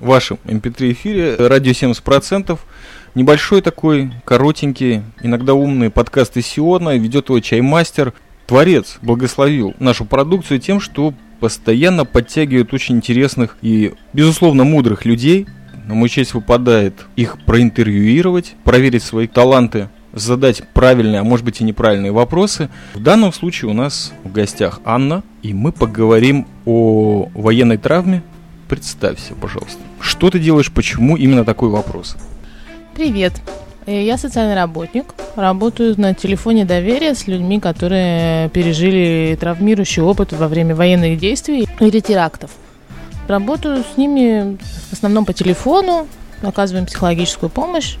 вашем MP3 эфире радио 70%. Небольшой такой, коротенький, иногда умный подкаст из Сиона. Ведет его чаймастер. Творец благословил нашу продукцию тем, что постоянно подтягивает очень интересных и, безусловно, мудрых людей. На мою честь выпадает их проинтервьюировать, проверить свои таланты, задать правильные, а может быть и неправильные вопросы. В данном случае у нас в гостях Анна, и мы поговорим о военной травме. Представься, пожалуйста. Что ты делаешь, почему именно такой вопрос? Привет. Э, я социальный работник. Работаю на телефоне доверия с людьми, которые пережили травмирующий опыт во время военных действий или терактов. Работаю с ними в основном по телефону, оказываем психологическую помощь,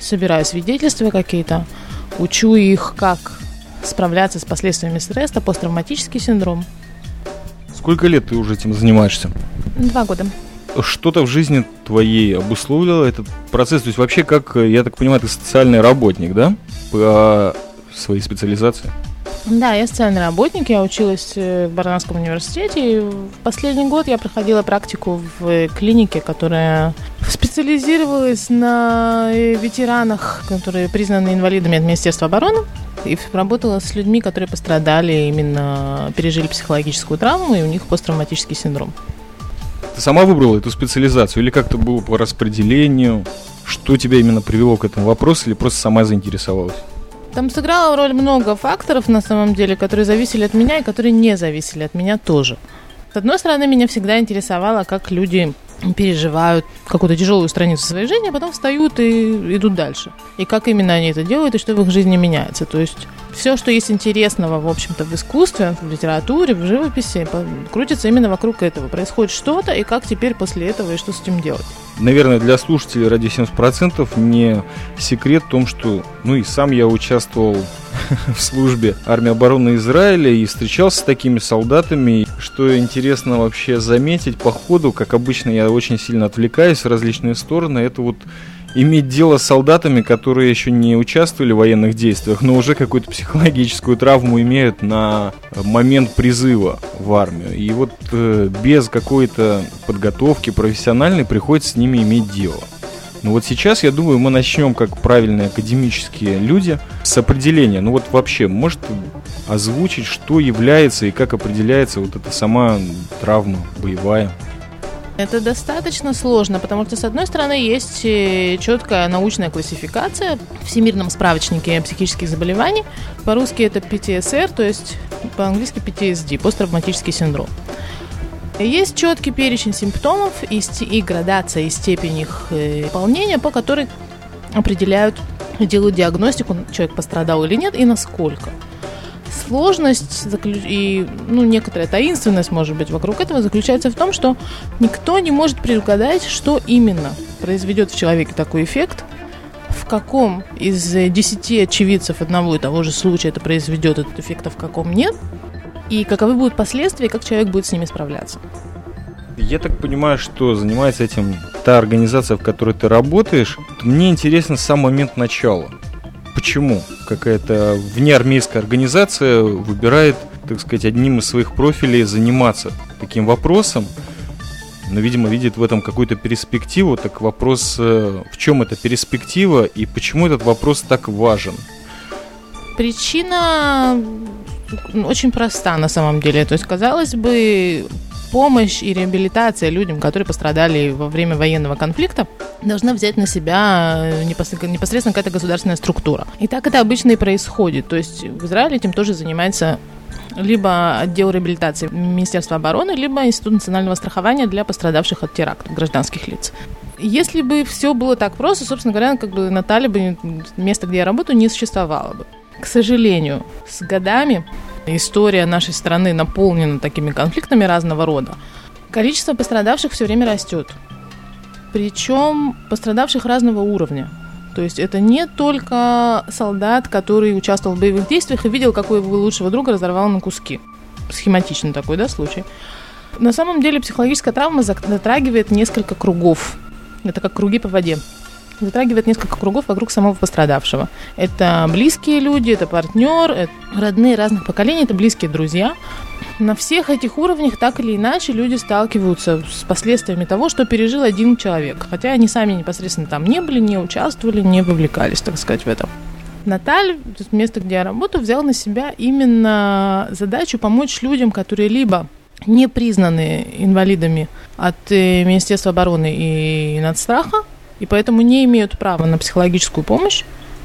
собираю свидетельства какие-то, учу их, как справляться с последствиями стресса, посттравматический синдром. Сколько лет ты уже этим занимаешься? Два года что-то в жизни твоей обусловило этот процесс? То есть вообще, как, я так понимаю, ты социальный работник, да? По своей специализации? Да, я социальный работник, я училась э, в Барнавском университете. И в последний год я проходила практику в клинике, которая специализировалась на э, ветеранах, которые признаны инвалидами от Министерства обороны. И работала с людьми, которые пострадали, именно пережили психологическую травму, и у них посттравматический синдром. Ты сама выбрала эту специализацию или как-то было по распределению? Что тебя именно привело к этому вопросу или просто сама заинтересовалась? Там сыграла роль много факторов, на самом деле, которые зависели от меня и которые не зависели от меня тоже. С одной стороны, меня всегда интересовало, как люди переживают какую-то тяжелую страницу своей жизни, а потом встают и идут дальше. И как именно они это делают, и что в их жизни меняется. То есть все, что есть интересного, в общем-то, в искусстве, в литературе, в живописи, крутится именно вокруг этого. Происходит что-то, и как теперь после этого, и что с этим делать. Наверное, для слушателей ради 70% не секрет в том, что, ну и сам я участвовал в службе армии обороны Израиля и встречался с такими солдатами. Что интересно вообще заметить по ходу, как обычно я очень сильно отвлекаюсь в различные стороны, это вот иметь дело с солдатами, которые еще не участвовали в военных действиях, но уже какую-то психологическую травму имеют на момент призыва в армию. И вот э, без какой-то подготовки профессиональной приходится с ними иметь дело. Ну вот сейчас, я думаю, мы начнем как правильные академические люди с определения. Ну вот вообще, может озвучить, что является и как определяется вот эта сама травма боевая? Это достаточно сложно, потому что, с одной стороны, есть э, четкая научная классификация в Всемирном справочнике психических заболеваний. По-русски это PTSR, то есть по-английски PTSD, посттравматический синдром. Есть четкий перечень симптомов и, и градация и степень их э, выполнения, по которой определяют, делают диагностику, человек пострадал или нет и насколько. Сложность и ну, некоторая таинственность, может быть, вокруг этого заключается в том, что никто не может предугадать, что именно произведет в человеке такой эффект, в каком из десяти очевидцев одного и того же случая это произведет этот эффект, а в каком нет, и каковы будут последствия, и как человек будет с ними справляться. Я так понимаю, что занимается этим та организация, в которой ты работаешь. Мне интересно сам момент начала почему какая-то внеармейская организация выбирает, так сказать, одним из своих профилей заниматься таким вопросом, но, видимо, видит в этом какую-то перспективу. Так вопрос, э, в чем эта перспектива и почему этот вопрос так важен? Причина очень проста на самом деле. То есть, казалось бы, помощь и реабилитация людям, которые пострадали во время военного конфликта, должна взять на себя э, непосредственно какая-то государственная структура. И так это обычно и происходит. То есть в Израиле этим тоже занимается либо отдел реабилитации Министерства обороны, либо Институт национального страхования для пострадавших от терактов гражданских лиц. Если бы все было так просто, собственно говоря, как бы Наталья бы место, где я работаю, не существовало бы. К сожалению, с годами история нашей страны наполнена такими конфликтами разного рода. Количество пострадавших все время растет. Причем пострадавших разного уровня. То есть это не только солдат, который участвовал в боевых действиях и видел, какой его лучшего друга разорвал на куски. Схематичный такой, да, случай. На самом деле психологическая травма затрагивает несколько кругов. Это как круги по воде. Затрагивает несколько кругов вокруг самого пострадавшего. Это близкие люди, это партнер, это родные разных поколений, это близкие друзья. На всех этих уровнях так или иначе люди сталкиваются с последствиями того, что пережил один человек. Хотя они сами непосредственно там не были, не участвовали, не вовлекались, так сказать, в этом. Наталь, место, где я работаю, взял на себя именно задачу помочь людям, которые либо не признаны инвалидами от э, Министерства обороны и Надстраха, и поэтому не имеют права на психологическую помощь,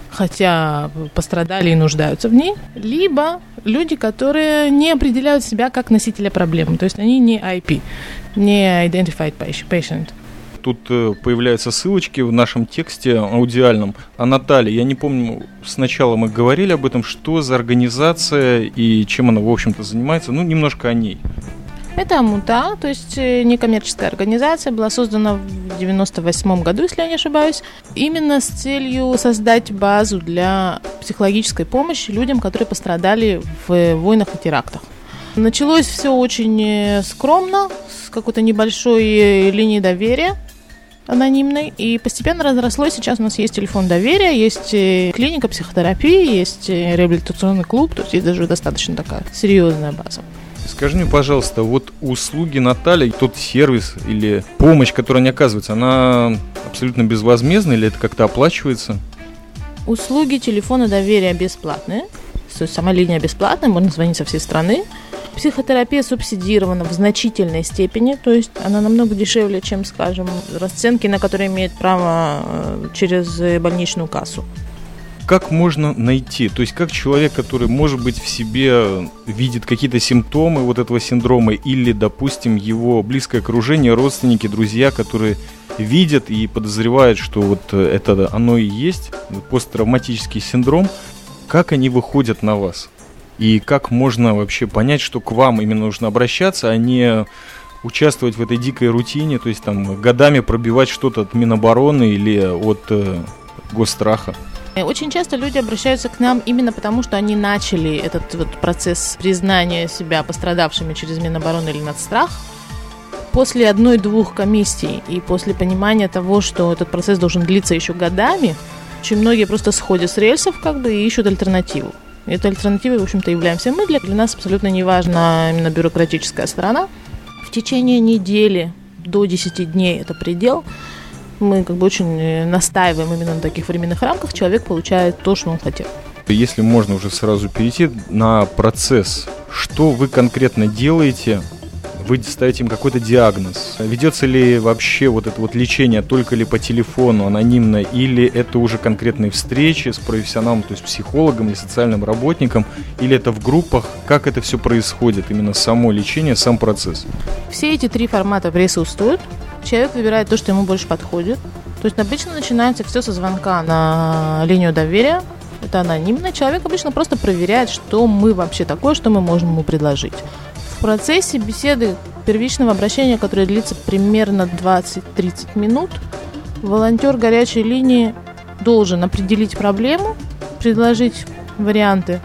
хотя пострадали и нуждаются в ней, либо люди, которые не определяют себя как носителя проблемы, то есть они не IP, не Identified Patient. Тут э, появляются ссылочки в нашем тексте аудиальном. А Наталья, я не помню, сначала мы говорили об этом, что за организация и чем она, в общем-то, занимается. Ну, немножко о ней. Это Амута, то есть э, некоммерческая организация, была создана в 98 году, если я не ошибаюсь, именно с целью создать базу для психологической помощи людям, которые пострадали в войнах и терактах. Началось все очень э, скромно, с какой-то небольшой э, линии доверия анонимной, и постепенно разрослось. Сейчас у нас есть телефон доверия, есть клиника психотерапии, есть реабилитационный клуб, то есть есть даже достаточно такая серьезная база. Скажи мне, пожалуйста, вот услуги Натальи, тот сервис или помощь, которая не оказывается, она абсолютно безвозмездна или это как-то оплачивается? Услуги телефона доверия бесплатные. То есть сама линия бесплатная, можно звонить со всей страны. Психотерапия субсидирована в значительной степени, то есть она намного дешевле, чем, скажем, расценки, на которые имеет право э, через больничную кассу как можно найти? То есть как человек, который, может быть, в себе видит какие-то симптомы вот этого синдрома или, допустим, его близкое окружение, родственники, друзья, которые видят и подозревают, что вот это оно и есть, посттравматический синдром, как они выходят на вас? И как можно вообще понять, что к вам именно нужно обращаться, а не участвовать в этой дикой рутине, то есть там годами пробивать что-то от Минобороны или от э, госстраха? Очень часто люди обращаются к нам именно потому, что они начали этот вот процесс признания себя пострадавшими через Минобороны или надстрах. После одной-двух комиссий и после понимания того, что этот процесс должен длиться еще годами, очень многие просто сходят с рельсов как бы и ищут альтернативу. И этой альтернативой, в общем-то, являемся мы. Для, для нас абсолютно не важна именно бюрократическая сторона. В течение недели до 10 дней это предел – мы как бы очень э, настаиваем именно на таких временных рамках, человек получает то, что он хотел. Если можно уже сразу перейти на процесс, что вы конкретно делаете вы ставите им какой-то диагноз. Ведется ли вообще вот это вот лечение только ли по телефону, анонимно, или это уже конкретные встречи с профессионалом, то есть психологом или социальным работником, или это в группах? Как это все происходит, именно само лечение, сам процесс? Все эти три формата присутствуют человек выбирает то, что ему больше подходит. То есть обычно начинается все со звонка на линию доверия. Это анонимно. Человек обычно просто проверяет, что мы вообще такое, что мы можем ему предложить. В процессе беседы первичного обращения, которое длится примерно 20-30 минут, волонтер горячей линии должен определить проблему, предложить варианты,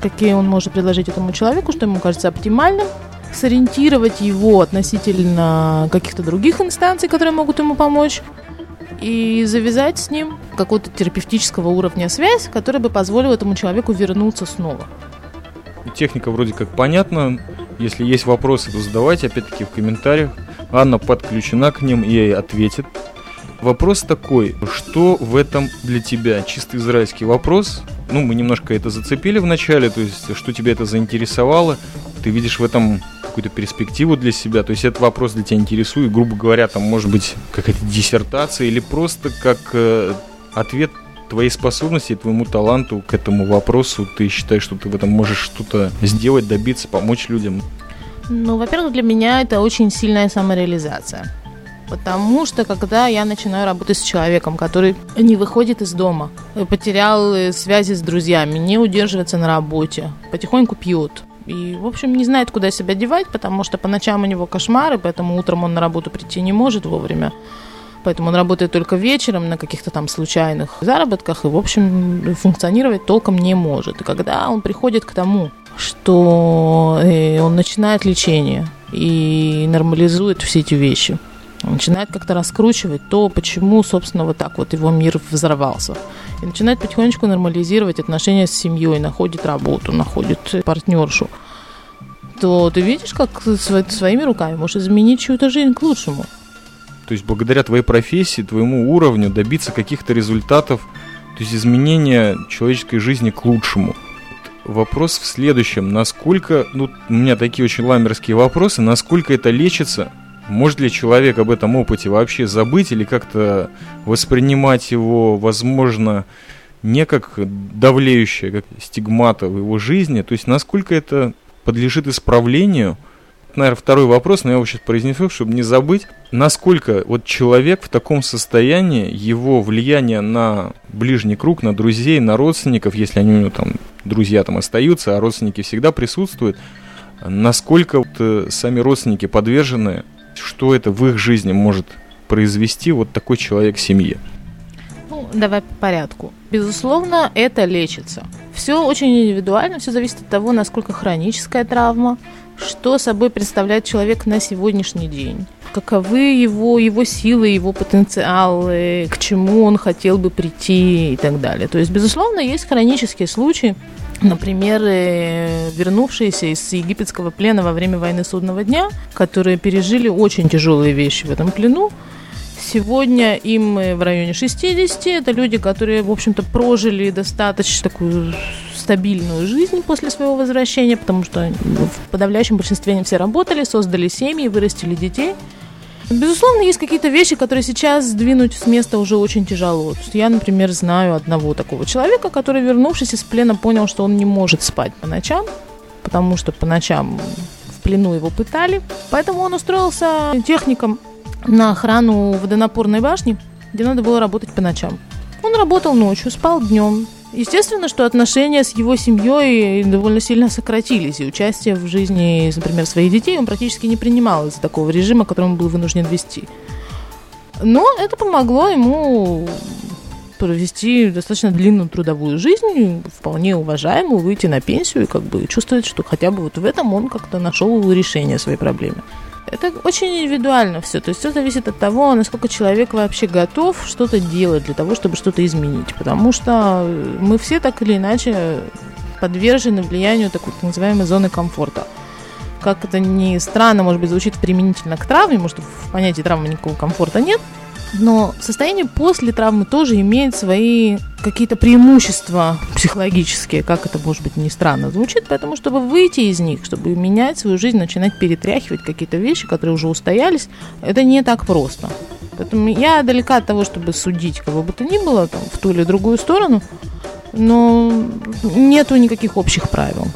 какие он может предложить этому человеку, что ему кажется оптимальным, сориентировать его относительно каких-то других инстанций, которые могут ему помочь, и завязать с ним какого-то терапевтического уровня связь, которая бы позволила этому человеку вернуться снова. Техника вроде как понятна. Если есть вопросы, то задавайте опять-таки в комментариях. Анна подключена к ним и ответит. Вопрос такой, что в этом для тебя? Чисто израильский вопрос. Ну, мы немножко это зацепили в начале, то есть, что тебя это заинтересовало. Ты видишь в этом какую-то перспективу для себя? То есть этот вопрос для тебя интересует, грубо говоря, там может быть какая-то диссертация или просто как э, ответ твоей способности, твоему таланту к этому вопросу, ты считаешь, что ты в этом можешь что-то сделать, добиться, помочь людям? Ну, во-первых, для меня это очень сильная самореализация. Потому что когда я начинаю работать с человеком, который не выходит из дома, потерял э, связи с друзьями, не удерживается на работе, потихоньку пьет, и, в общем, не знает, куда себя девать, потому что по ночам у него кошмары, поэтому утром он на работу прийти не может вовремя. Поэтому он работает только вечером на каких-то там случайных заработках и, в общем, функционировать толком не может. И когда он приходит к тому, что э, он начинает лечение и нормализует все эти вещи, начинает как-то раскручивать то, почему, собственно, вот так вот его мир взорвался. И начинает потихонечку нормализировать отношения с семьей, находит работу, находит партнершу то ты видишь, как своими руками можешь изменить чью-то жизнь к лучшему. То есть благодаря твоей профессии, твоему уровню добиться каких-то результатов, то есть изменения человеческой жизни к лучшему. Вопрос в следующем. Насколько, ну, у меня такие очень ламерские вопросы, насколько это лечится? Может ли человек об этом опыте вообще забыть или как-то воспринимать его, возможно, не как давлеющее, как стигмата в его жизни? То есть насколько это подлежит исправлению – наверное, второй вопрос, но я его сейчас произнесу, чтобы не забыть. Насколько вот человек в таком состоянии, его влияние на ближний круг, на друзей, на родственников, если они у него там, друзья там остаются, а родственники всегда присутствуют, насколько вот, э, сами родственники подвержены, что это в их жизни может произвести вот такой человек в семье? Ну, давай по порядку. Безусловно, это лечится. Все очень индивидуально, все зависит от того, насколько хроническая травма, что собой представляет человек на сегодняшний день, каковы его, его силы, его потенциалы, к чему он хотел бы прийти и так далее. То есть, безусловно, есть хронические случаи, Например, э, вернувшиеся из египетского плена во время войны Судного дня, которые пережили очень тяжелые вещи в этом плену. Сегодня им в районе 60. Это люди, которые, в общем-то, прожили достаточно такую стабильную жизнь после своего возвращения, потому что в подавляющем большинстве они все работали, создали семьи, вырастили детей. Безусловно, есть какие-то вещи, которые сейчас сдвинуть с места уже очень тяжело. Я, например, знаю одного такого человека, который, вернувшись из плена, понял, что он не может спать по ночам, потому что по ночам в плену его пытали. Поэтому он устроился техником на охрану водонапорной башни, где надо было работать по ночам. Он работал ночью, спал днем, Естественно, что отношения с его семьей довольно сильно сократились, и участие в жизни, например, своих детей он практически не принимал из-за такого режима, который он был вынужден вести. Но это помогло ему провести достаточно длинную трудовую жизнь, вполне уважаемую, выйти на пенсию и как бы чувствовать, что хотя бы вот в этом он как-то нашел решение своей проблемы. Это очень индивидуально все. То есть все зависит от того, насколько человек вообще готов что-то делать для того, чтобы что-то изменить. Потому что мы все так или иначе подвержены влиянию такой так называемой зоны комфорта. Как это ни странно, может быть, звучит применительно к травме, может, в понятии травмы никакого комфорта нет, но состояние после травмы тоже имеет свои какие-то преимущества психологические, как это, может быть, не странно звучит, поэтому, чтобы выйти из них, чтобы менять свою жизнь, начинать перетряхивать какие-то вещи, которые уже устоялись, это не так просто. Поэтому я далека от того, чтобы судить кого бы то ни было там, в ту или другую сторону, но нету никаких общих правил.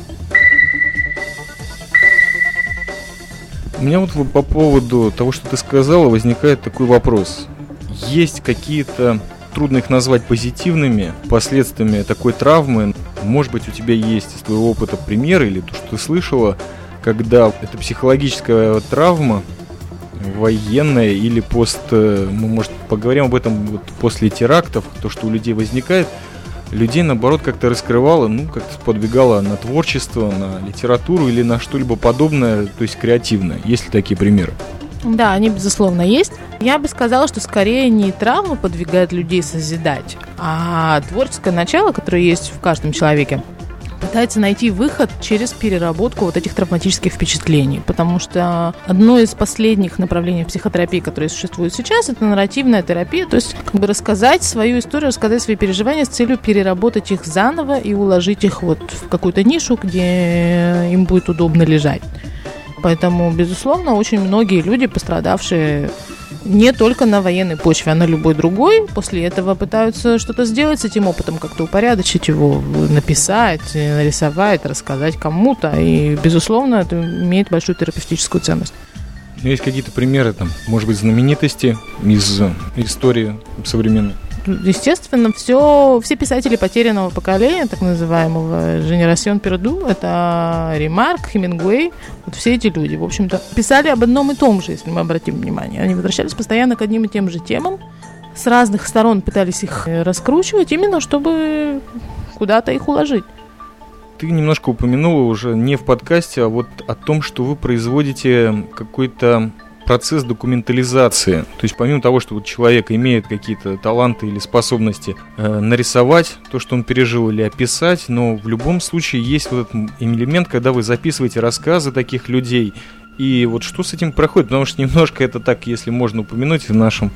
У меня вот по поводу того, что ты сказала, возникает такой вопрос есть какие-то трудно их назвать позитивными последствиями такой травмы. Может быть, у тебя есть из твоего опыта примеры или то, что ты слышала, когда эта психологическая травма военная или пост... Э, мы, может, поговорим об этом вот после терактов, то, что у людей возникает, людей, наоборот, как-то раскрывало, ну, как-то подвигало на творчество, на литературу или на что-либо подобное, то есть креативное. Есть ли такие примеры? Да, они, безусловно, есть. Я бы сказала, что скорее не травма подвигает людей созидать, а творческое начало, которое есть в каждом человеке, пытается найти выход через переработку вот этих травматических впечатлений. Потому что одно из последних направлений психотерапии, которые существуют сейчас, это нарративная терапия. То есть как бы рассказать свою историю, рассказать свои переживания с целью переработать их заново и уложить их вот в какую-то нишу, где им будет удобно лежать. Поэтому, безусловно, очень многие люди, пострадавшие не только на военной почве, а на любой другой, после этого пытаются что-то сделать с этим опытом, как-то упорядочить его, написать, нарисовать, рассказать кому-то. И, безусловно, это имеет большую терапевтическую ценность. Ну, есть какие-то примеры, там, может быть, знаменитости из истории современной? Естественно, все, все писатели потерянного поколения, так называемого Женерасион Перду, это Ремарк, Хемингуэй, вот все эти люди, в общем-то, писали об одном и том же, если мы обратим внимание. Они возвращались постоянно к одним и тем же темам, с разных сторон пытались их раскручивать, именно чтобы куда-то их уложить. Ты немножко упомянула уже не в подкасте, а вот о том, что вы производите какой-то процесс документализации. То есть помимо того, что вот человек имеет какие-то таланты или способности э, нарисовать то, что он пережил, или описать, но в любом случае есть вот этот элемент, когда вы записываете рассказы таких людей, и вот что с этим проходит, потому что немножко это так, если можно упомянуть в нашем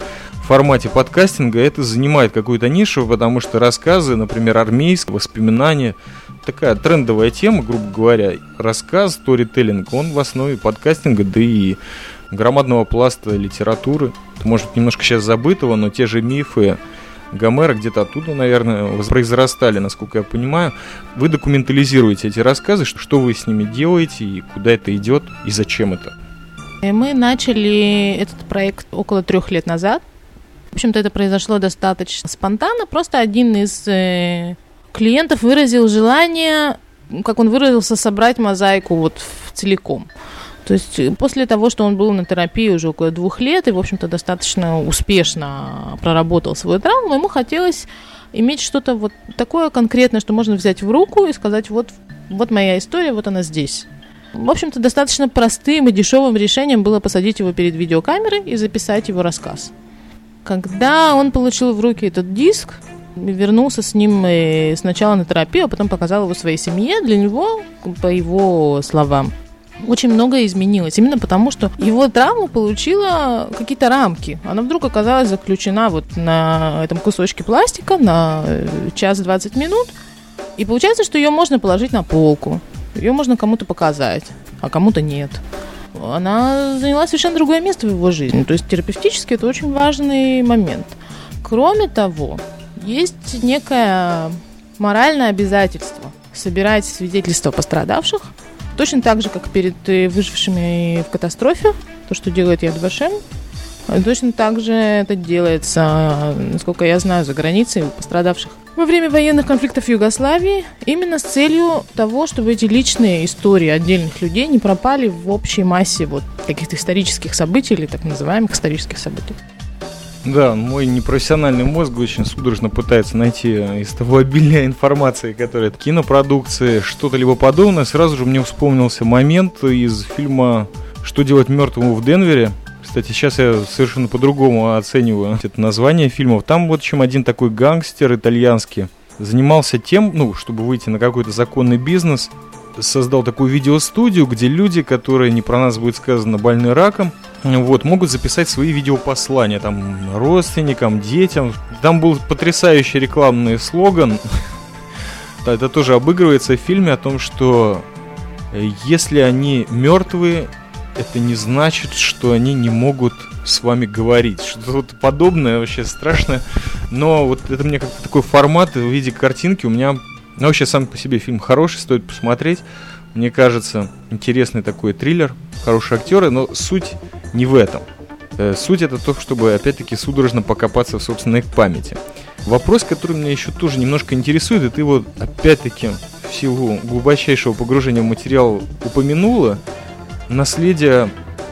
формате подкастинга, это занимает какую-то нишу, потому что рассказы, например, армейские, воспоминания, такая трендовая тема, грубо говоря. Рассказ, сторителлинг, он в основе подкастинга, да и громадного пласта литературы. Может, немножко сейчас забытого, но те же мифы Гомера где-то оттуда, наверное, произрастали, насколько я понимаю. Вы документализируете эти рассказы, что вы с ними делаете, и куда это идет, и зачем это? Мы начали этот проект около трех лет назад. В общем-то, это произошло достаточно спонтанно. Просто один из э, клиентов выразил желание, как он выразился, собрать мозаику вот целиком. То есть э, после того, что он был на терапии уже около двух лет и, в общем-то, достаточно успешно проработал свою травму, ему хотелось иметь что-то вот такое конкретное, что можно взять в руку и сказать, вот, вот моя история, вот она здесь. В общем-то, достаточно простым и дешевым решением было посадить его перед видеокамерой и записать его рассказ. Когда он получил в руки этот диск, вернулся с ним сначала на терапию, а потом показал его своей семье, для него, по его словам, очень многое изменилось. Именно потому, что его травма получила какие-то рамки. Она вдруг оказалась заключена вот на этом кусочке пластика на э, час 20 минут. И получается, что ее можно положить на полку. Ее можно кому-то показать, а кому-то нет. Она заняла совершенно другое место в его жизни. То есть терапевтически это очень важный момент. Кроме того, есть некое моральное обязательство собирать свидетельства пострадавших – Точно так же, как перед э, выжившими в катастрофе, то, что делает Яд Вашем, точно так же это делается, насколько я знаю, за границей у пострадавших. Во время военных конфликтов в Югославии именно с целью того, чтобы эти личные истории отдельных людей не пропали в общей массе вот каких-то исторических событий или так называемых исторических событий. Да, мой непрофессиональный мозг очень судорожно пытается найти из того обилия информации, которая от кинопродукции, что-то либо подобное. Сразу же мне вспомнился момент из фильма «Что делать мертвому в Денвере», кстати, сейчас я совершенно по-другому оцениваю это название фильмов. Там вот чем один такой гангстер итальянский занимался тем, ну, чтобы выйти на какой-то законный бизнес, создал такую видеостудию, где люди, которые, не про нас будет сказано, больны раком, вот, могут записать свои видеопослания там родственникам, детям. Там был потрясающий рекламный слоган. Это тоже обыгрывается в фильме о том, что э, если они мертвые, это не значит, что они не могут с вами говорить. Что-то подобное вообще страшное. Но вот это мне как-то такой формат в виде картинки у меня... Ну, вообще сам по себе фильм хороший, стоит посмотреть. Мне кажется, интересный такой триллер, хорошие актеры, но суть не в этом. Э, суть это то, чтобы опять-таки судорожно покопаться в собственной памяти. Вопрос, который меня еще тоже немножко интересует, и ты вот опять-таки в силу глубочайшего погружения в материал упомянула, наследие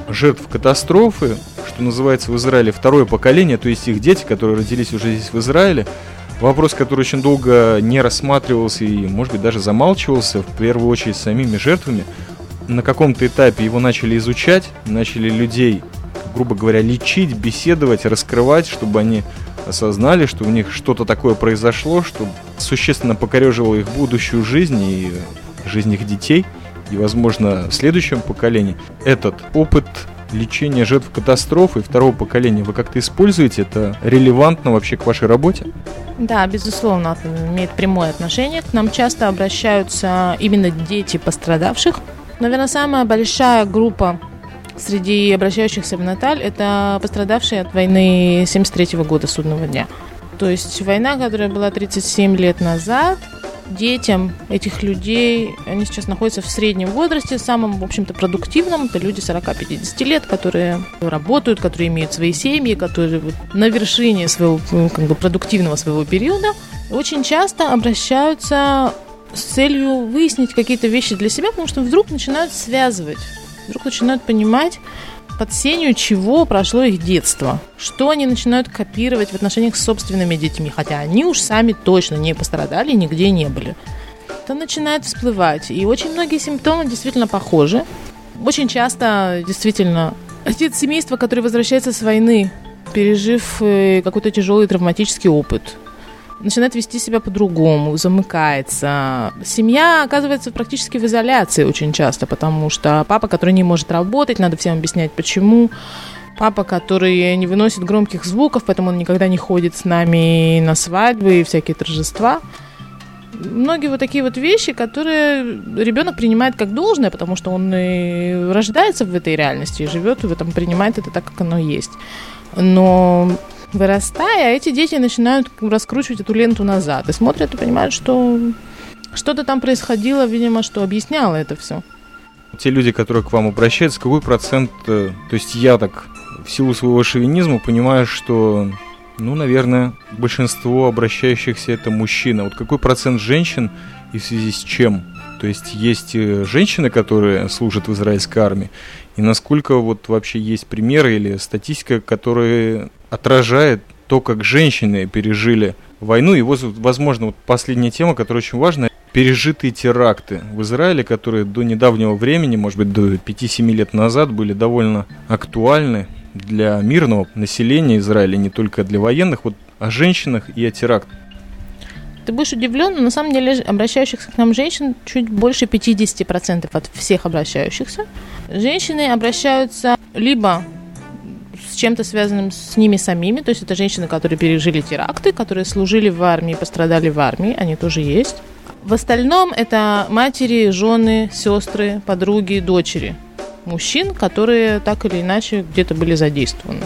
жертв катастрофы, что называется в Израиле второе поколение, то есть их дети, которые родились уже здесь в Израиле, Вопрос, который очень долго не рассматривался и, может быть, даже замалчивался, в первую очередь, самими жертвами. На каком-то этапе его начали изучать, начали людей, грубо говоря, лечить, беседовать, раскрывать, чтобы они осознали, что у них что-то такое произошло, что существенно покорежило их будущую жизнь и жизнь их детей. И, возможно, в следующем поколении этот опыт лечения жертв катастрофы второго поколения вы как-то используете? Это релевантно вообще к вашей работе? Да, безусловно, имеет прямое отношение. К нам часто обращаются именно дети пострадавших. Наверное, самая большая группа среди обращающихся в Наталь – это пострадавшие от войны 73 года судного дня. То есть война, которая была 37 лет назад – детям этих людей, они сейчас находятся в среднем возрасте, самым, в общем-то, продуктивном. Это люди 40-50 лет, которые работают, которые имеют свои семьи, которые вот на вершине своего ну, как бы, продуктивного своего периода. Очень часто обращаются с целью выяснить какие-то вещи для себя, потому что вдруг начинают связывать, вдруг начинают понимать, под сенью чего прошло их детство, что они начинают копировать в отношениях с собственными детьми, хотя они уж сами точно не пострадали, нигде не были. Это начинает всплывать, и очень многие симптомы действительно похожи. Очень часто действительно Отец семейства, который возвращается с войны, пережив э, какой-то тяжелый травматический опыт, начинает вести себя по-другому, замыкается. Семья оказывается практически в изоляции очень часто, потому что папа, который не может работать, надо всем объяснять, почему. Папа, который не выносит громких звуков, поэтому он никогда не ходит с нами на свадьбы и всякие торжества. Многие вот такие вот вещи, которые ребенок принимает как должное, потому что он и рождается в этой реальности и живет в этом, принимает это так, как оно есть. Но вырастая, эти дети начинают раскручивать эту ленту назад и смотрят и понимают, что что-то там происходило, видимо, что объясняло это все. Те люди, которые к вам обращаются, какой процент, э, то есть я так в силу своего шовинизма понимаю, что, ну, наверное, большинство обращающихся это мужчина. Вот какой процент женщин и в связи с чем? То есть есть э, женщины, которые служат в израильской армии, и насколько вот вообще есть примеры или статистика, которая отражает то, как женщины пережили войну. И вот, возможно, вот последняя тема, которая очень важна, пережитые теракты в Израиле, которые до недавнего времени, может быть, до 5-7 лет назад были довольно актуальны для мирного населения Израиля, не только для военных, вот о женщинах и о терактах. Ты будешь удивлен, но на самом деле обращающихся к нам женщин чуть больше 50% от всех обращающихся. Женщины обращаются либо с чем-то связанным с ними самими, то есть это женщины, которые пережили теракты, которые служили в армии, пострадали в армии, они тоже есть. В остальном это матери, жены, сестры, подруги, дочери мужчин, которые так или иначе где-то были задействованы.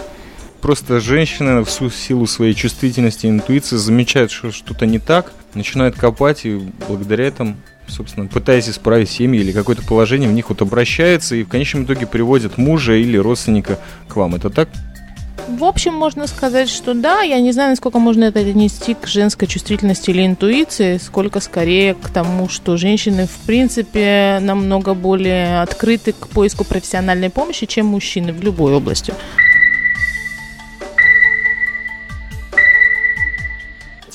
Просто женщины в силу своей чувствительности и интуиции замечают, что что-то не так, начинают копать и благодаря этому собственно, пытаясь исправить семьи или какое-то положение, в них вот обращается и в конечном итоге приводит мужа или родственника к вам. Это так? В общем, можно сказать, что да, я не знаю, насколько можно это отнести к женской чувствительности или интуиции, сколько скорее к тому, что женщины, в принципе, намного более открыты к поиску профессиональной помощи, чем мужчины в любой области.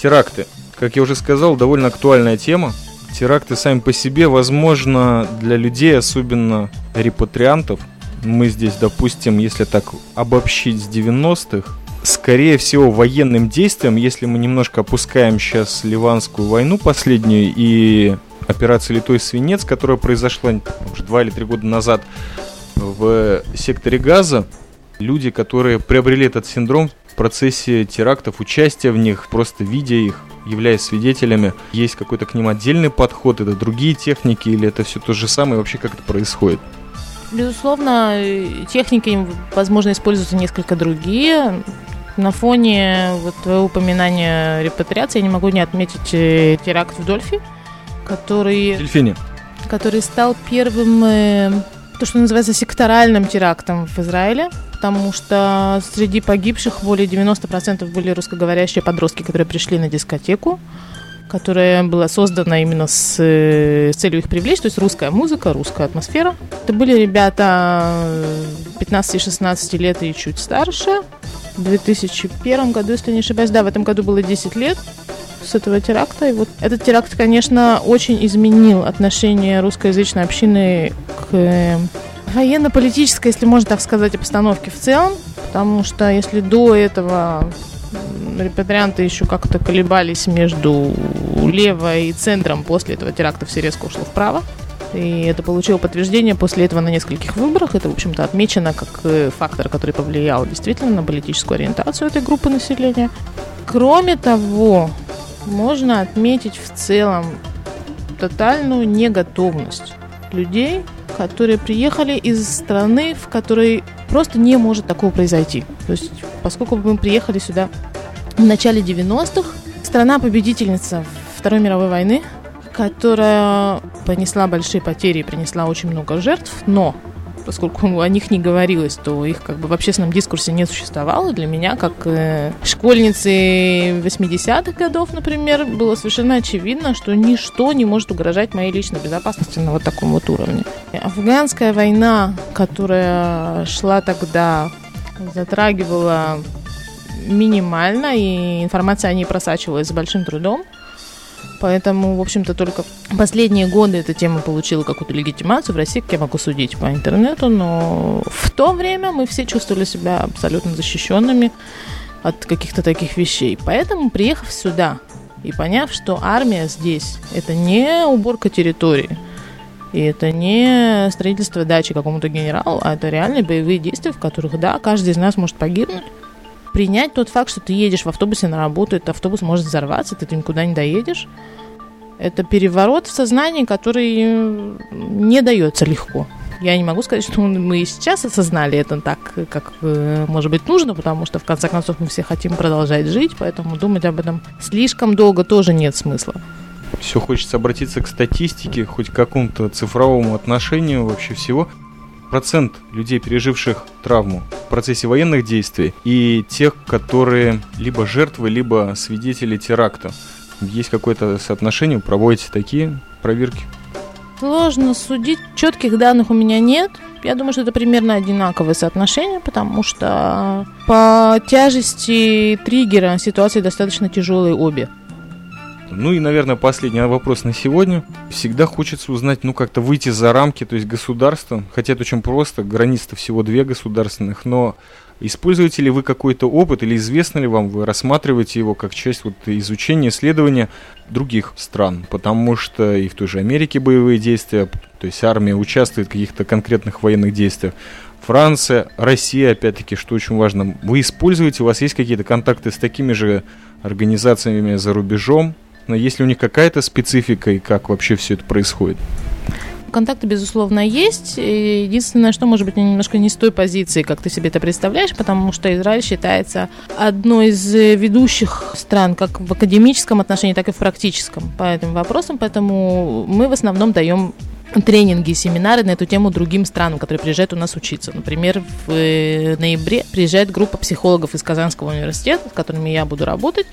Теракты. Как я уже сказал, довольно актуальная тема. Теракты сами по себе, возможно, для людей, особенно репатриантов, мы здесь, допустим, если так обобщить с 90-х, скорее всего, военным действием, если мы немножко опускаем сейчас Ливанскую войну последнюю и операцию «Литой свинец», которая произошла уже два или три года назад в секторе Газа, люди, которые приобрели этот синдром в процессе терактов, участия в них, просто видя их, являясь свидетелями, есть какой-то к ним отдельный подход, это другие техники или это все то же самое, вообще как это происходит? Безусловно, техники, возможно, используются несколько другие. На фоне вот твоего упоминания репатриации я не могу не отметить э, теракт в Дольфе, который... Дельфине. Который стал первым, э, то, что называется, секторальным терактом в Израиле, потому что среди погибших более 90% были русскоговорящие подростки, которые пришли на дискотеку которая была создана именно с, э, с целью их привлечь, то есть русская музыка, русская атмосфера. Это были ребята 15-16 лет и чуть старше. В 2001 году, если не ошибаюсь, да, в этом году было 10 лет с этого теракта. И вот этот теракт, конечно, очень изменил отношение русскоязычной общины к э, военно-политической, если можно так сказать, обстановке в целом. Потому что если до этого репатрианты еще как-то колебались между лево и центром. После этого теракта все резко ушло вправо. И это получило подтверждение после этого на нескольких выборах. Это, в общем-то, отмечено как э, фактор, который повлиял действительно на политическую ориентацию этой группы населения. Кроме того, можно отметить в целом тотальную неготовность людей, которые приехали из страны, в которой просто не может такого произойти. То есть, поскольку мы приехали сюда в начале 90-х, страна-победительница Второй мировой войны, которая понесла большие потери и принесла очень много жертв, но поскольку о них не говорилось, то их как бы в общественном дискурсе не существовало. Для меня, как э, школьницы 80-х годов, например, было совершенно очевидно, что ничто не может угрожать моей личной безопасности на вот таком вот уровне. Афганская война, которая шла тогда, затрагивала минимально, и информация о ней просачивалась с большим трудом. Поэтому, в общем-то, только последние годы эта тема получила какую-то легитимацию. В России, как я могу судить по интернету, но в то время мы все чувствовали себя абсолютно защищенными от каких-то таких вещей. Поэтому, приехав сюда и поняв, что армия здесь – это не уборка территории, и это не строительство дачи какому-то генералу, а это реальные боевые действия, в которых, да, каждый из нас может погибнуть. Принять тот факт, что ты едешь в автобусе на работу, этот автобус может взорваться, ты, никуда не доедешь. Это переворот в сознании, который не дается легко. Я не могу сказать, что мы сейчас осознали это так, как э, может быть нужно, потому что в конце концов мы все хотим продолжать жить, поэтому думать об этом слишком долго тоже нет смысла. Все хочется обратиться к статистике, хоть к какому-то цифровому отношению вообще всего. Процент людей, переживших травму в процессе военных действий, и тех, которые либо жертвы, либо свидетели теракта. Есть какое-то соотношение, проводите такие проверки? Сложно судить, четких данных у меня нет. Я думаю, что это примерно одинаковое соотношение, потому что по тяжести триггера ситуации достаточно тяжелые обе. Ну и, наверное, последний вопрос на сегодня. Всегда хочется узнать, ну, как-то выйти за рамки, то есть государства. Хотя это очень просто, границ-то всего две государственных, но Используете ли вы какой-то опыт или известно ли вам, вы рассматриваете его как часть вот изучения, исследования других стран? Потому что и в той же Америке боевые действия, то есть армия участвует в каких-то конкретных военных действиях. Франция, Россия, опять-таки, что очень важно, вы используете, у вас есть какие-то контакты с такими же организациями за рубежом, есть ли у них какая-то специфика и как вообще все это происходит? контакты, безусловно, есть. Единственное, что может быть немножко не с той позиции, как ты себе это представляешь, потому что Израиль считается одной из ведущих стран как в академическом отношении, так и в практическом по этим вопросам. Поэтому мы в основном даем тренинги, семинары на эту тему другим странам, которые приезжают у нас учиться. Например, в э, ноябре приезжает группа психологов из Казанского университета, с которыми я буду работать.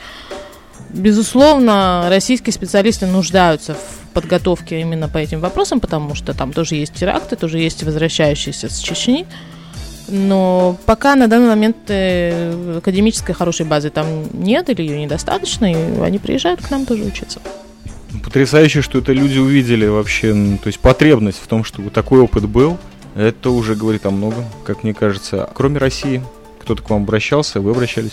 Безусловно, российские специалисты нуждаются в подготовке именно по этим вопросам, потому что там тоже есть теракты, тоже есть возвращающиеся с Чечни. Но пока на данный момент э, академической хорошей базы там нет или ее недостаточно, и они приезжают к нам тоже учиться. Потрясающе, что это люди увидели вообще, то есть потребность в том, чтобы такой опыт был. Это уже говорит о многом, как мне кажется. Кроме России, кто-то к вам обращался, вы обращались?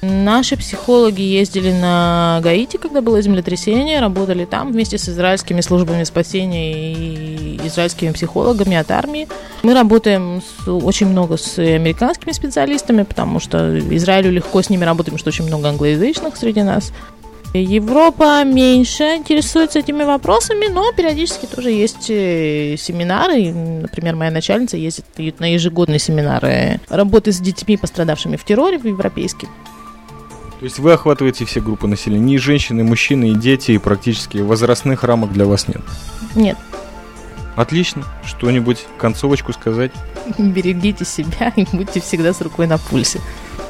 Наши психологи ездили на Гаити, когда было землетрясение, работали там вместе с израильскими службами спасения и израильскими психологами от армии. Мы работаем с, очень много с американскими специалистами, потому что Израилю легко с ними работать, потому что очень много англоязычных среди нас. Европа меньше интересуется этими вопросами, но периодически тоже есть э, семинары. Например, моя начальница ездит на ежегодные семинары работы с детьми, пострадавшими в терроре в европейские. То есть вы охватываете все группы населения, и женщины, и мужчины, и дети, и практически возрастных рамок для вас нет? Нет. Отлично. Что-нибудь, концовочку сказать? Берегите себя и будьте всегда с рукой на пульсе.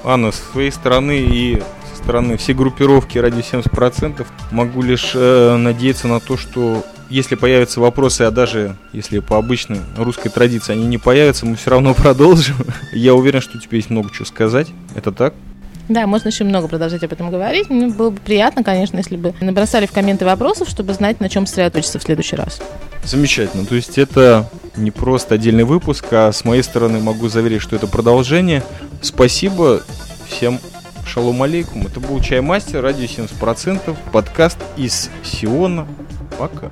Анна, с своей стороны и со стороны всей группировки ради 70% могу лишь э, надеяться на то, что если появятся вопросы, а даже если по обычной русской традиции они не появятся, мы все равно продолжим. Я уверен, что у тебя есть много чего сказать. Это так? Да, можно еще много продолжать об этом говорить. Мне было бы приятно, конечно, если бы набросали в комменты вопросов, чтобы знать, на чем сосредоточиться в следующий раз. Замечательно. То есть это не просто отдельный выпуск, а с моей стороны могу заверить, что это продолжение. Спасибо всем. Шалом алейкум. Это был Чай Мастер, радио 70%, подкаст из Сиона. Пока.